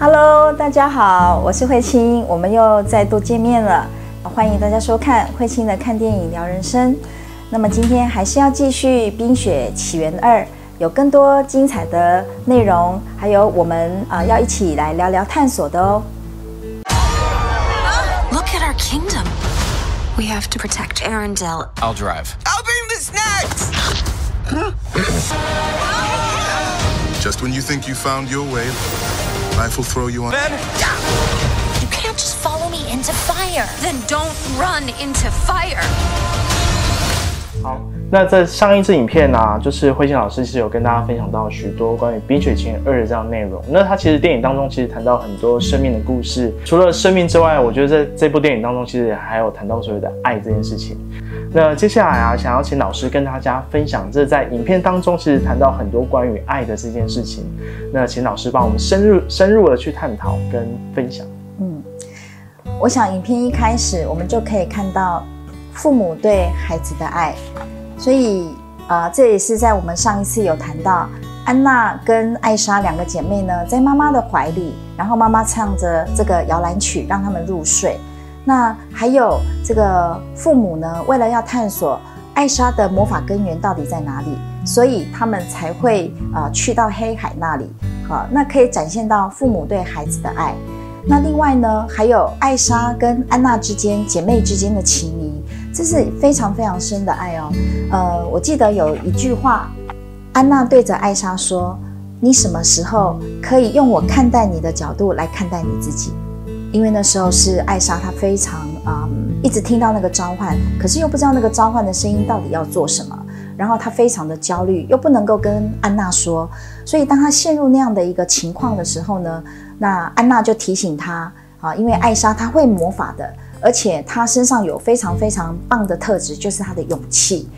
Hello，大家好，我是慧清，我们又再度见面了，欢迎大家收看慧清的看电影聊人生。那么今天还是要继续《冰雪奇缘二》，有更多精彩的内容，还有我们啊要一起来聊聊探索的哦。Look at our kingdom. We have to protect Arendelle. I'll drive. I'll bring the snacks! Just when you think you found your way, life will throw you on. Ben! You can't just follow me into fire. Then don't run into fire. 好，那在上一支影片呢、就是慧心老师其实有跟大家分享到许多关于《冰雪奇缘二》的这样的内容。那他其实电影当中其实谈到很多生命的故事，除了生命之外，我觉得在这部电影当中其实还有谈到所谓的爱这件事情。那接下来啊，想要请老师跟大家分享，这在影片当中其实谈到很多关于爱的这件事情。那请老师帮我们深入深入的去探讨跟分享。嗯我想影片一开始我们就可以看到父母对孩子的爱，所以啊、呃这也是在我们上一次有谈到安娜跟艾莎两个姐妹呢，在妈妈的怀里，然后妈妈唱着这个摇篮曲让他们入睡。那还有这个父母呢，为了要探索艾莎的魔法根源到底在哪里，所以他们才会啊、呃去到黑海那里。好，那可以展现到父母对孩子的爱。那另外呢，还有艾莎跟安娜之间姐妹之间的情谊，这是非常非常深的爱哦。呃，我记得有一句话，安娜对着艾莎说：“你什么时候可以用我看待你的角度来看待你自己？”因为那时候是艾莎，她非常嗯，一直听到那个召唤，可是又不知道那个召唤的声音到底要做什么，然后她非常的焦虑，又不能够跟安娜说，所以当她陷入那样的一个情况的时候呢，那安娜就提醒她啊，因为艾莎她会魔法的，而且她身上有非常非常棒的特质，就是她的勇气。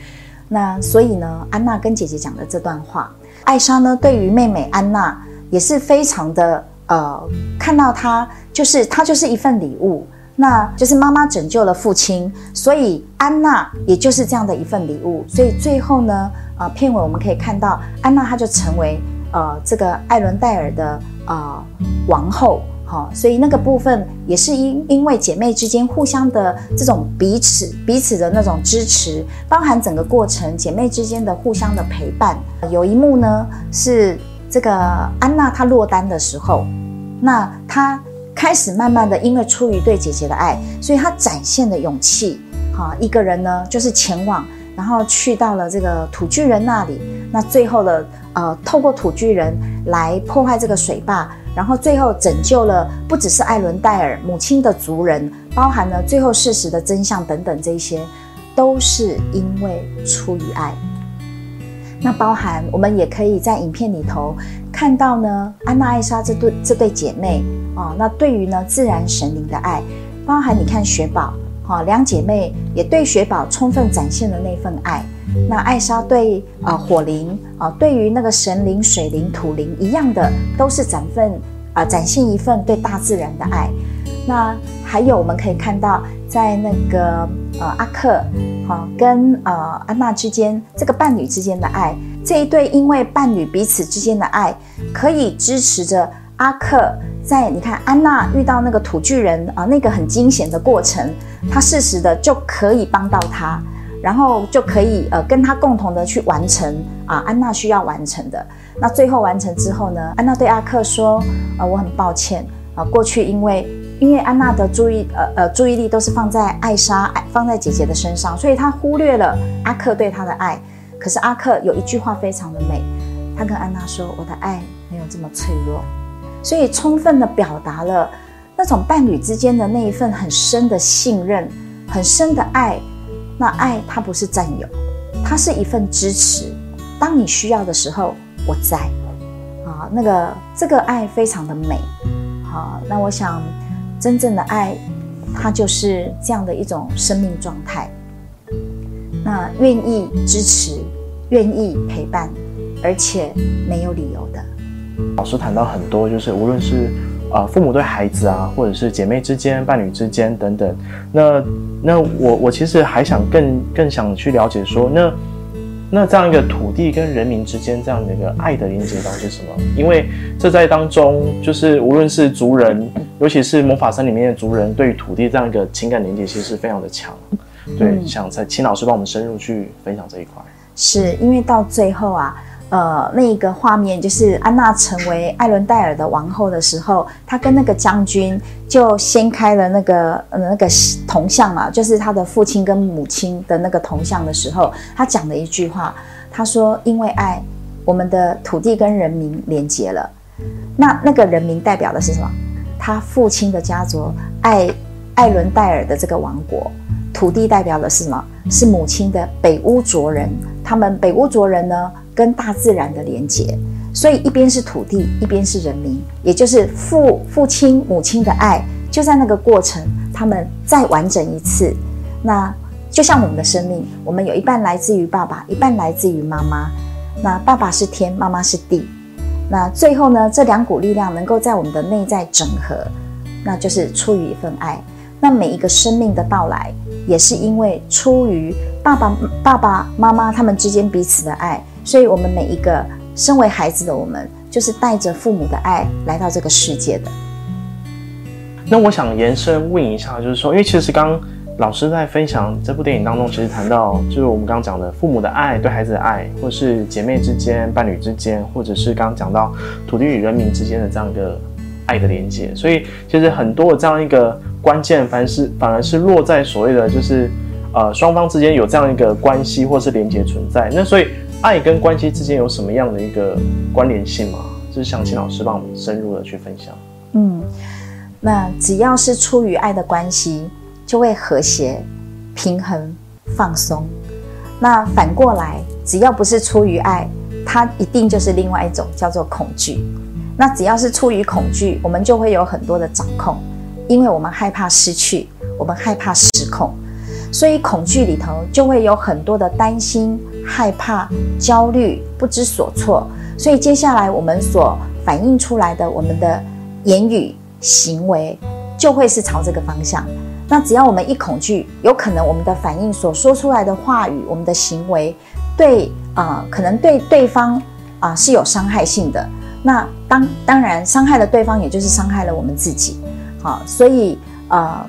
那所以呢，安娜跟姐姐讲的这段话，艾莎呢对于妹妹安娜也是非常的呃，看到她就是她就是一份礼物，那就是妈妈拯救了父亲，所以安娜也就是这样的一份礼物。所以最后呢，呃，片尾我们可以看到安娜她就成为呃这个艾伦戴尔的呃王后。好、所以那个部分也是因因为姐妹之间互相的这种彼此彼此的那种支持，包含整个过程姐妹之间的互相的陪伴。有一幕呢是这个安娜她落单的时候，那她开始慢慢的因为出于对姐姐的爱，所以她展现了勇气。好，一个人呢就是前往，然后去到了这个土巨人那里。那最后的呃，透过土巨人来破坏这个水坝，然后最后拯救了不只是艾伦戴尔母亲的族人，包含了最后事实的真相等等，这些都是因为出于爱。那包含我们也可以在影片里头看到呢，安娜艾莎这对这对姐妹啊、那对于呢自然神灵的爱，包含你看雪宝，哈、两姐妹也对雪宝充分展现了那份爱。那艾莎对啊、火灵啊、对于那个神灵、水灵、土灵一样的，都是展份啊、展现一份对大自然的爱。那还有我们可以看到，在那个呃阿克好、跟呃安娜之间这个伴侣之间的爱，这一对因为伴侣彼此之间的爱，可以支持着阿克在你看安娜遇到那个土巨人啊、那个很惊险的过程，他适时的就可以帮到他。然后就可以呃跟他共同的去完成啊安娜需要完成的。那最后完成之后呢，安娜对阿克说：“呃，我很抱歉啊、过去因为因为安娜的注意呃呃注意力都是放在艾莎爱放在姐姐的身上，所以她忽略了阿克对她的爱。可是阿克有一句话非常的美，他跟安娜说：我的爱没有这么脆弱。所以充分的表达了那种伴侣之间的那一份很深的信任、很深的爱。那爱它不是占有，它是一份支持。当你需要的时候，我在。啊，那个这个爱非常的美。好，那我想真正的爱，它就是这样的一种生命状态。那愿意支持，愿意陪伴，而且没有理由的。老师谈到很多，就是无论是呃父母对孩子啊，或者是姐妹之间、伴侣之间等等。那那我我其实还想更更想去了解说，那那这样一个土地跟人民之间这样的一个爱的连接到底是什么？因为这在当中，就是无论是族人，尤其是魔法山里面的族人，对于土地这样一个情感连接，其实是非常的强。对，想再请老师帮我们深入去分享这一块。是因为到最后啊，呃，那一个画面就是安娜成为艾伦戴尔的王后的时候，她跟那个将军就掀开了那个那个铜像嘛，就是他的父亲跟母亲的那个铜像的时候，他讲了一句话，他说：“因为爱，我们的土地跟人民连结了。那那个人民代表的是什么？他父亲的家族艾艾伦戴尔的这个王国。”土地代表的是什么？是母亲的北乌卓人。他们北乌卓人呢，跟大自然的连结，所以一边是土地，一边是人民，也就是父父亲母亲的爱，就在那个过程，他们再完整一次。那就像我们的生命，我们有一半来自于爸爸，一半来自于妈妈。那爸爸是天，妈妈是地。那最后呢，这两股力量能够在我们的内在整合，那就是出于一份爱。那每一个生命的到来。也是因为出于爸爸、爸爸妈妈他们之间彼此的爱，所以我们每一个身为孩子的我们，就是带着父母的爱来到这个世界的。那我想延伸问一下，就是说，因为其实刚老师在分享这部电影当中，其实谈到就是我们刚刚讲的父母的爱、对孩子的爱，或是姐妹之间、伴侣之间，或者是刚刚讲到土地与人民之间的这样一个爱的连接，所以其实很多的这样一个。关键凡是反而是落在所谓的就是，呃，双方之间有这样一个关系或是连接存在。那所以爱跟关系之间有什么样的一个关联性吗？就是想请老师帮我们深入的去分享。嗯，那只要是出于爱的关系，就会和谐、平衡、放松。那反过来，只要不是出于爱，它一定就是另外一种叫做恐惧。那只要是出于恐惧，我们就会有很多的掌控。因为我们害怕失去，我们害怕失控，所以恐惧里头就会有很多的担心、害怕、焦虑、不知所措。所以接下来我们所反映出来的，我们的言语行为就会是朝这个方向。那只要我们一恐惧，有可能我们的反应所说出来的话语，我们的行为，对啊，可能对对方啊是有伤害性的。那当当然伤害了对方，也就是伤害了我们自己。好，所以呃，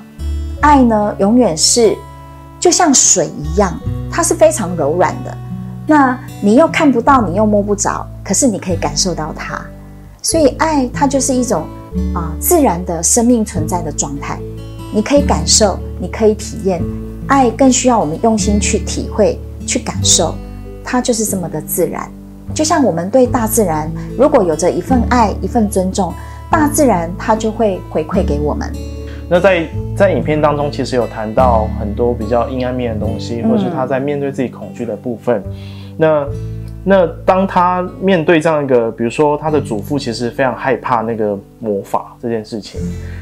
爱呢，永远是就像水一样，它是非常柔软的。那你又看不到，你又摸不着，可是你可以感受到它。所以爱它就是一种啊自然的生命存在的状态。你可以感受，你可以体验，爱更需要我们用心去体会、去感受。它就是这么的自然，就像我们对大自然，如果有着一份爱、一份尊重。大自然它就会回馈给我们。那在在影片当中，其实有谈到很多比较阴暗面的东西，或是他在面对自己恐惧的部分。那那当他面对这样一个，比如说他的祖父其实非常害怕那个魔法这件事情，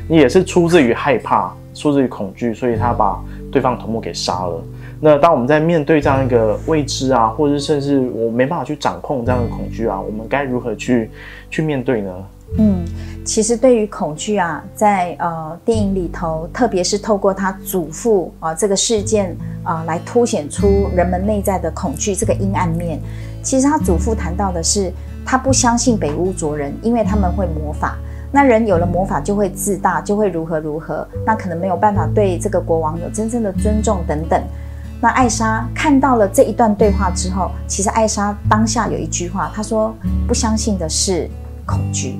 你也是出自于害怕，出自于恐惧，所以他把对方头目给杀了。那当我们在面对这样一个未知啊，或者是甚至我没办法去掌控这样的恐惧啊，我们该如何去去面对呢？嗯，其实对于恐惧啊，在呃电影里头，特别是透过他祖父啊这个事件啊，来凸显出人们内在的恐惧这个阴暗面。其实他祖父谈到的是，他不相信北屋卓人，因为他们会魔法。那人有了魔法就会自大，就会如何如何，那可能没有办法对这个国王有真正的尊重等等。那艾莎看到了这一段对话之后，其实艾莎当下有一句话，她说：“不相信的是恐惧。”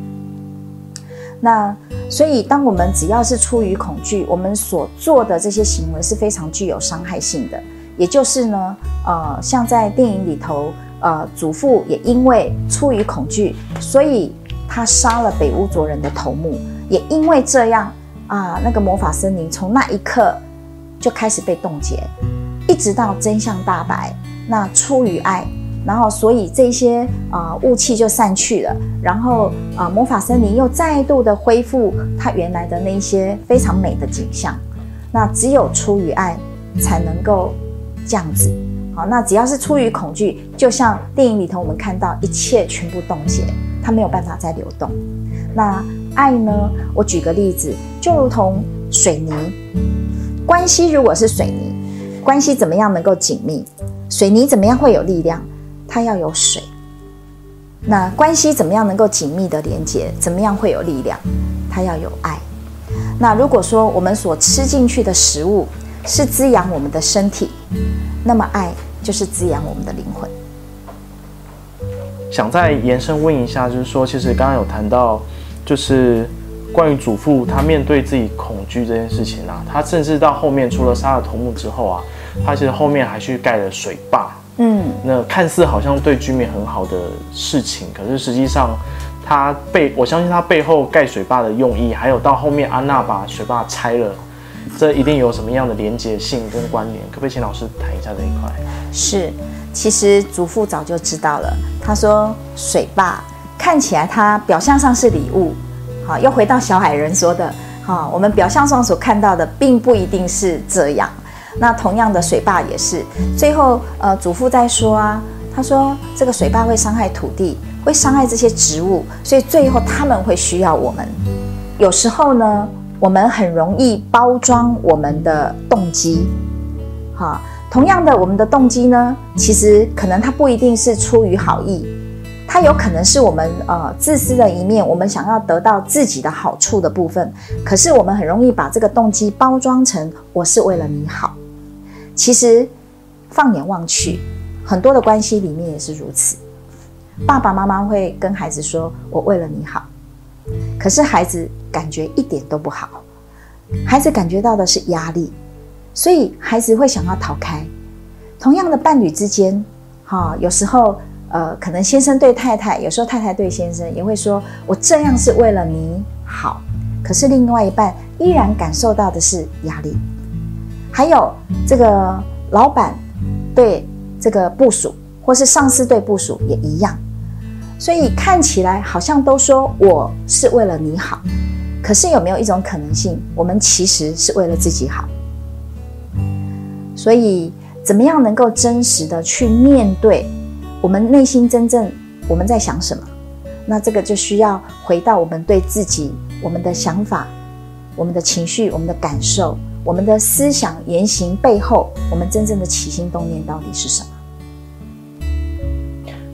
那所以，当我们只要是出于恐惧，我们所做的这些行为是非常具有伤害性的。也就是呢，呃，像在电影里头，呃，祖父也因为出于恐惧，所以他杀了北屋卓人的头目。也因为这样啊，那个魔法森林从那一刻就开始被冻结，一直到真相大白。那出于爱。然后，所以这些啊雾气就散去了，然后啊魔法森林又再度的恢复它原来的那些非常美的景象。那只有出于爱，才能够这样子。好，那只要是出于恐惧，就像电影里头我们看到一切全部冻结，它没有办法再流动。那爱呢？我举个例子，就如同水泥关系，如果是水泥关系，怎么样能够紧密？水泥怎么样会有力量？它要有水。那关系怎么样能够紧密的连接？怎么样会有力量？它要有爱。那如果说我们所吃进去的食物是滋养我们的身体，那么爱就是滋养我们的灵魂。想再延伸问一下，就是说，其实刚刚有谈到，就是关于祖父他面对自己恐惧这件事情啊，他甚至到后面除了杀了头目之后啊，他其实后面还去盖了水坝。嗯，那看似好像对居民很好的事情，可是实际上他背，我相信他背后盖水坝的用意，还有到后面安娜把水坝拆了，这一定有什么样的连结性跟关联？可不可以请老师谈一下这一块？是，其实祖父早就知道了。他说水坝看起来它表象上是礼物，好，又回到小矮人说的，好，我们表象上所看到的并不一定是这样。那同样的水坝也是，最后呃祖父在说啊，他说这个水坝会伤害土地，会伤害这些植物，所以最后他们会需要我们。有时候呢，我们很容易包装我们的动机，哈，同样的我们的动机呢，其实可能它不一定是出于好意，它有可能是我们呃自私的一面，我们想要得到自己的好处的部分，可是我们很容易把这个动机包装成我是为了你好。其实，放眼望去，很多的关系里面也是如此。爸爸妈妈会跟孩子说：“我为了你好。”可是孩子感觉一点都不好，孩子感觉到的是压力，所以孩子会想要逃开。同样的伴侣之间，哈，有时候呃，可能先生对太太，有时候太太对先生也会说：“我这样是为了你好。”可是另外一半依然感受到的是压力。还有这个老板对这个部署，或是上司对部署也一样，所以看起来好像都说我是为了你好，可是有没有一种可能性，我们其实是为了自己好？所以怎么样能够真实的去面对我们内心真正我们在想什么？那这个就需要回到我们对自己、我们的想法、我们的情绪、我们的感受。我们的思想言行背后，我们真正的起心动念到底是什么？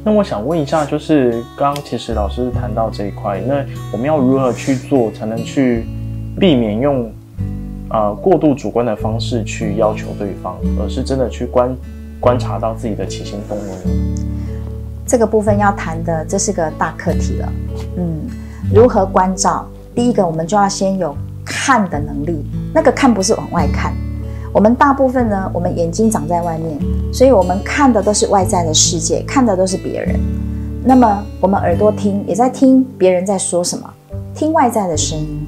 那我想问一下，就是刚刚其实老师谈到这一块，那我们要如何去做，才能去避免用呃过度主观的方式去要求对方，而是真的去观观察到自己的起心动念？这个部分要谈的，这是个大课题了。嗯，如何关照？第一个，我们就要先有。看的能力，那个看不是往外看，我们大部分呢，我们眼睛长在外面，所以我们看的都是外在的世界，看的都是别人。那么我们耳朵听，也在听别人在说什么，听外在的声音。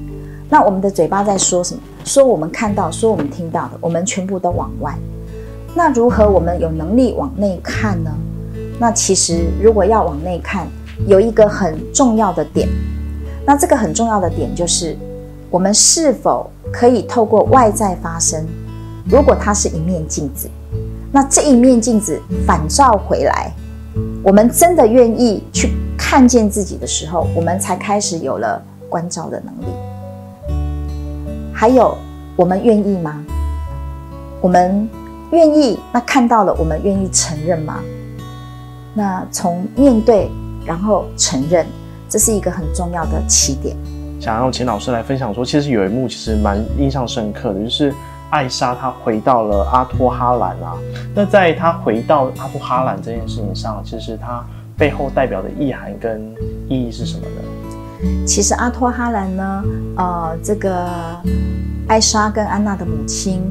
那我们的嘴巴在说什么？说我们看到，说我们听到的，我们全部都往外。那如何我们有能力往内看呢？那其实如果要往内看，有一个很重要的点，那这个很重要的点就是。我们是否可以透过外在发生？如果它是一面镜子，那这一面镜子反照回来，我们真的愿意去看见自己的时候，我们才开始有了关照的能力。还有，我们愿意吗？我们愿意？那看到了，我们愿意承认吗？那从面对，然后承认，这是一个很重要的起点。想让秦老师来分享说，其实有一幕其实蛮印象深刻的，就是艾莎她回到了阿托哈兰啊。那在她回到阿托哈兰这件事情上，其实她背后代表的意涵跟意义是什么呢？其实阿托哈兰呢，呃，这个艾莎跟安娜的母亲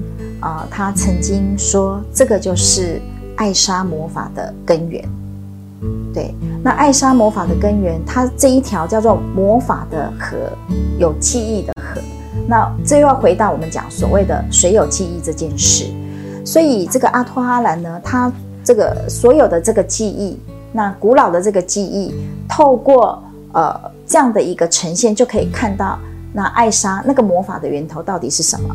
啊，她曾经说，这个就是艾莎魔法的根源。对，那艾莎魔法的根源，它这一条叫做魔法的河，有记忆的河。那这又要回到我们讲所谓的谁有记忆这件事。所以这个阿托哈兰呢，它这个所有的这个记忆，那古老的这个记忆，透过呃这样的一个呈现，就可以看到那艾莎那个魔法的源头到底是什么。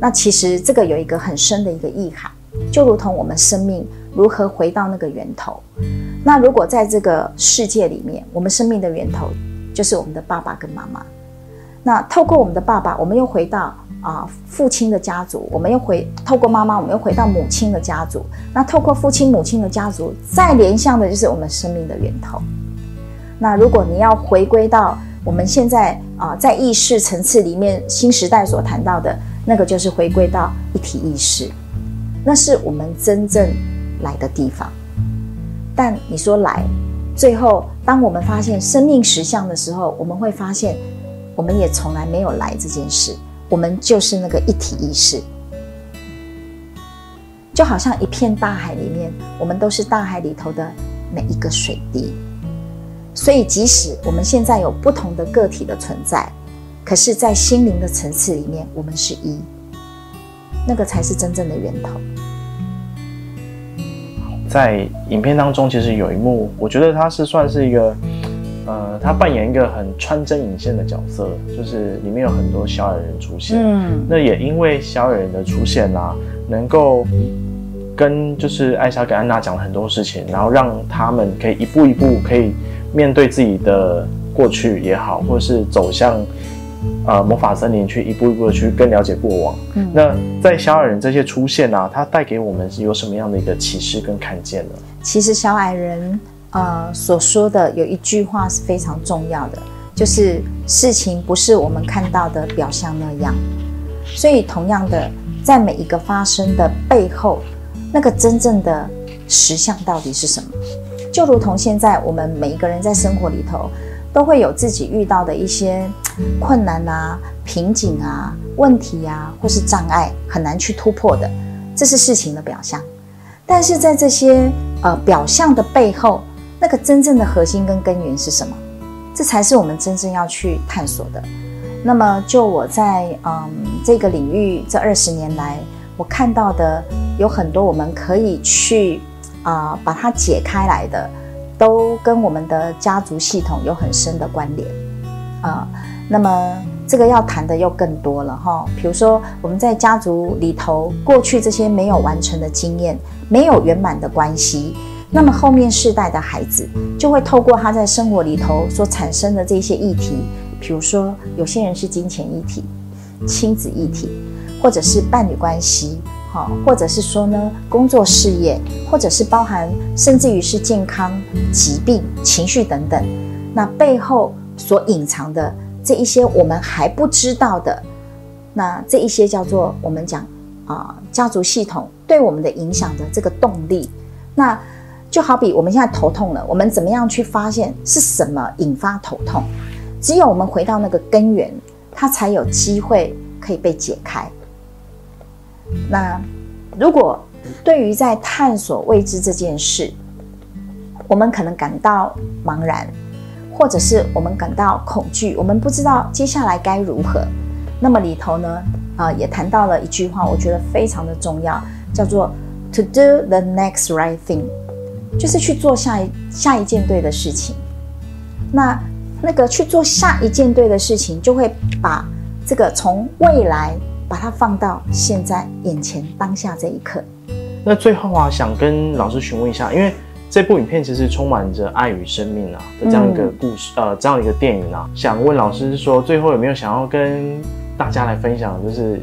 那其实这个有一个很深的一个意涵，就如同我们生命如何回到那个源头。那如果在这个世界里面，我们生命的源头就是我们的爸爸跟妈妈。那透过我们的爸爸，我们又回到啊父亲的家族，我们又回透过妈妈，我们又回到母亲的家族。那透过父亲母亲的家族，再连向的就是我们生命的源头。那如果你要回归到我们现在啊，在意识层次里面，新时代所谈到的那个，就是回归到一体意识，那是我们真正来的地方。但你说来，最后当我们发现生命实相的时候，我们会发现，我们也从来没有来这件事，我们就是那个一体意识，就好像一片大海里面，我们都是大海里头的每一个水滴。所以，即使我们现在有不同的个体的存在，可是，在心灵的层次里面，我们是一，那个才是真正的源头。在影片当中，其实有一幕，我觉得他是算是一个，呃，他扮演一个很穿针引线的角色，就是里面有很多小矮人出现。嗯，那也因为小矮人的出现啊，能够跟就是艾莎跟安娜讲了很多事情，然后让他们可以一步一步可以面对自己的过去也好，或者是走向。呃，魔法森林去一步一步的去更了解过往。嗯，那在小矮人这些出现啊，它带给我们有什么样的一个启示跟看见呢？其实小矮人呃所说的有一句话是非常重要的，就是事情不是我们看到的表象那样。所以同样的，在每一个发生的背后，那个真正的实相到底是什么？就如同现在我们每一个人在生活里头。都会有自己遇到的一些困难啊、瓶颈啊、问题啊，或是障碍，很难去突破的，这是事情的表象。但是在这些呃表象的背后，那个真正的核心跟根源是什么？这才是我们真正要去探索的。那么，就我在嗯这个领域这二十年来，我看到的有很多我们可以去啊把它解开来的。都跟我们的家族系统有很深的关联啊。那么这个要谈的又更多了哈。比如说我们在家族里头过去这些没有完成的经验，没有圆满的关系，那么后面世代的孩子就会透过他在生活里头所产生的这些议题，比如说有些人是金钱议题、亲子议题，或者是伴侣关系。好，或者是说呢，工作事业，或者是包含，甚至于是健康、疾病、情绪等等，那背后所隐藏的这一些我们还不知道的，那这一些叫做我们讲啊，家族系统对我们的影响的这个动力，那就好比我们现在头痛了，我们怎么样去发现是什么引发头痛？只有我们回到那个根源，它才有机会可以被解开。那如果对于在探索未知这件事，我们可能感到茫然，或者是我们感到恐惧，我们不知道接下来该如何。那么里头呢，啊，也谈到了一句话，我觉得非常的重要，叫做 “to do the next right thing”，就是去做下一下一件对的事情。那那个去做下一件对的事情，就会把这个从未来。把它放到现在眼前当下这一刻。那最后啊，想跟老师询问一下，因为这部影片其实充满着爱与生命啊的这样一个故事，呃，这样一个电影啊，想问老师说，最后有没有想要跟大家来分享，就是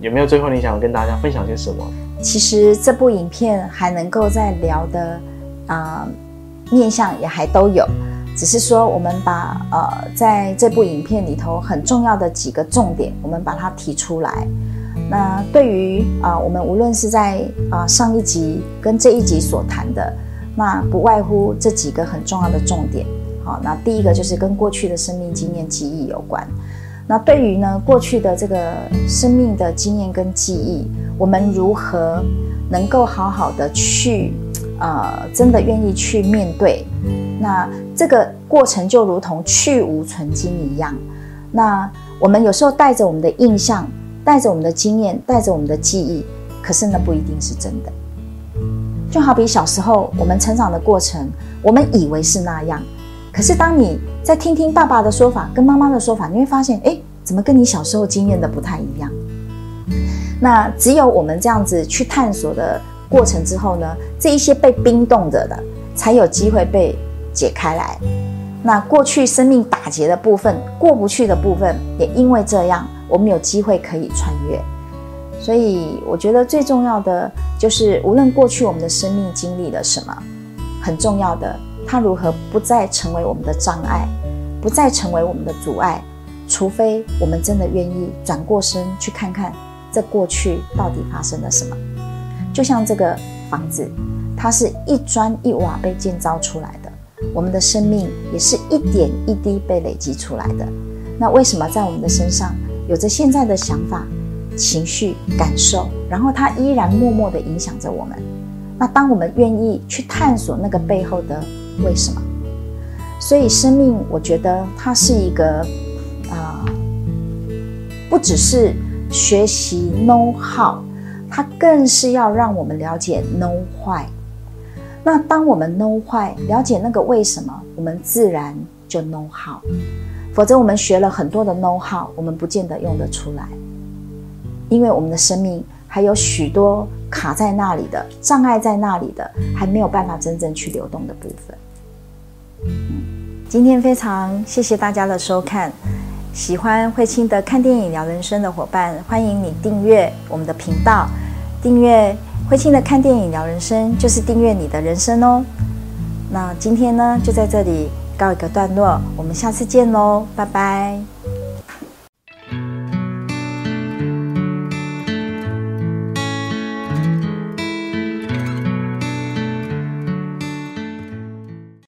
有没有最后你想跟大家分享些什么？其实这部影片还能够在聊的啊面向也还都有。只是说，我们把呃，在这部影片里头很重要的几个重点，我们把它提出来。那对于啊，我们无论是在啊上一集跟这一集所谈的，那不外乎这几个很重要的重点。好，那第一个就是跟过去的生命经验记忆有关。那对于呢过去的这个生命的经验跟记忆，我们如何能够好好的去呃，真的愿意去面对？那这个过程就如同去无存精一样。那我们有时候带着我们的印象，带着我们的经验，带着我们的记忆，可是那不一定是真的。就好比小时候我们成长的过程，我们以为是那样，可是当你再听听爸爸的说法，跟妈妈的说法，你会发现，哎，怎么跟你小时候经验的不太一样？那只有我们这样子去探索的过程之后呢，这一些被冰冻着的，才有机会被。解开来，那过去生命打结的部分、过不去的部分，也因为这样，我们有机会可以穿越。所以我觉得最重要的就是，无论过去我们的生命经历了什么，很重要的，它如何不再成为我们的障碍，不再成为我们的阻碍，除非我们真的愿意转过身去看看这过去到底发生了什么。就像这个房子，它是一砖一瓦被建造出来的，我们的生命也是一点一滴被累积出来的。那为什么在我们的身上有着现在的想法？情绪感受，然后它依然默默的影响着我们。那当我们愿意去探索那个背后的为什么，所以生命，我觉得它是一个啊，不只是学习 know how，它更是要让我们了解 know why。那当我们 know why 了解那个为什么，我们自然就 know how。否则，我们学了很多的 know how，我们不见得用得出来。因为我们的生命还有许多卡在那里的障碍，在那里的还没有办法真正去流动的部分。今天非常谢谢大家的收看，喜欢慧清的看电影聊人生的伙伴，欢迎你订阅我们的频道，订阅慧清的看电影聊人生，就是订阅你的人生哦。那今天呢，就在这里告一个段落，我们下次见喽，拜拜。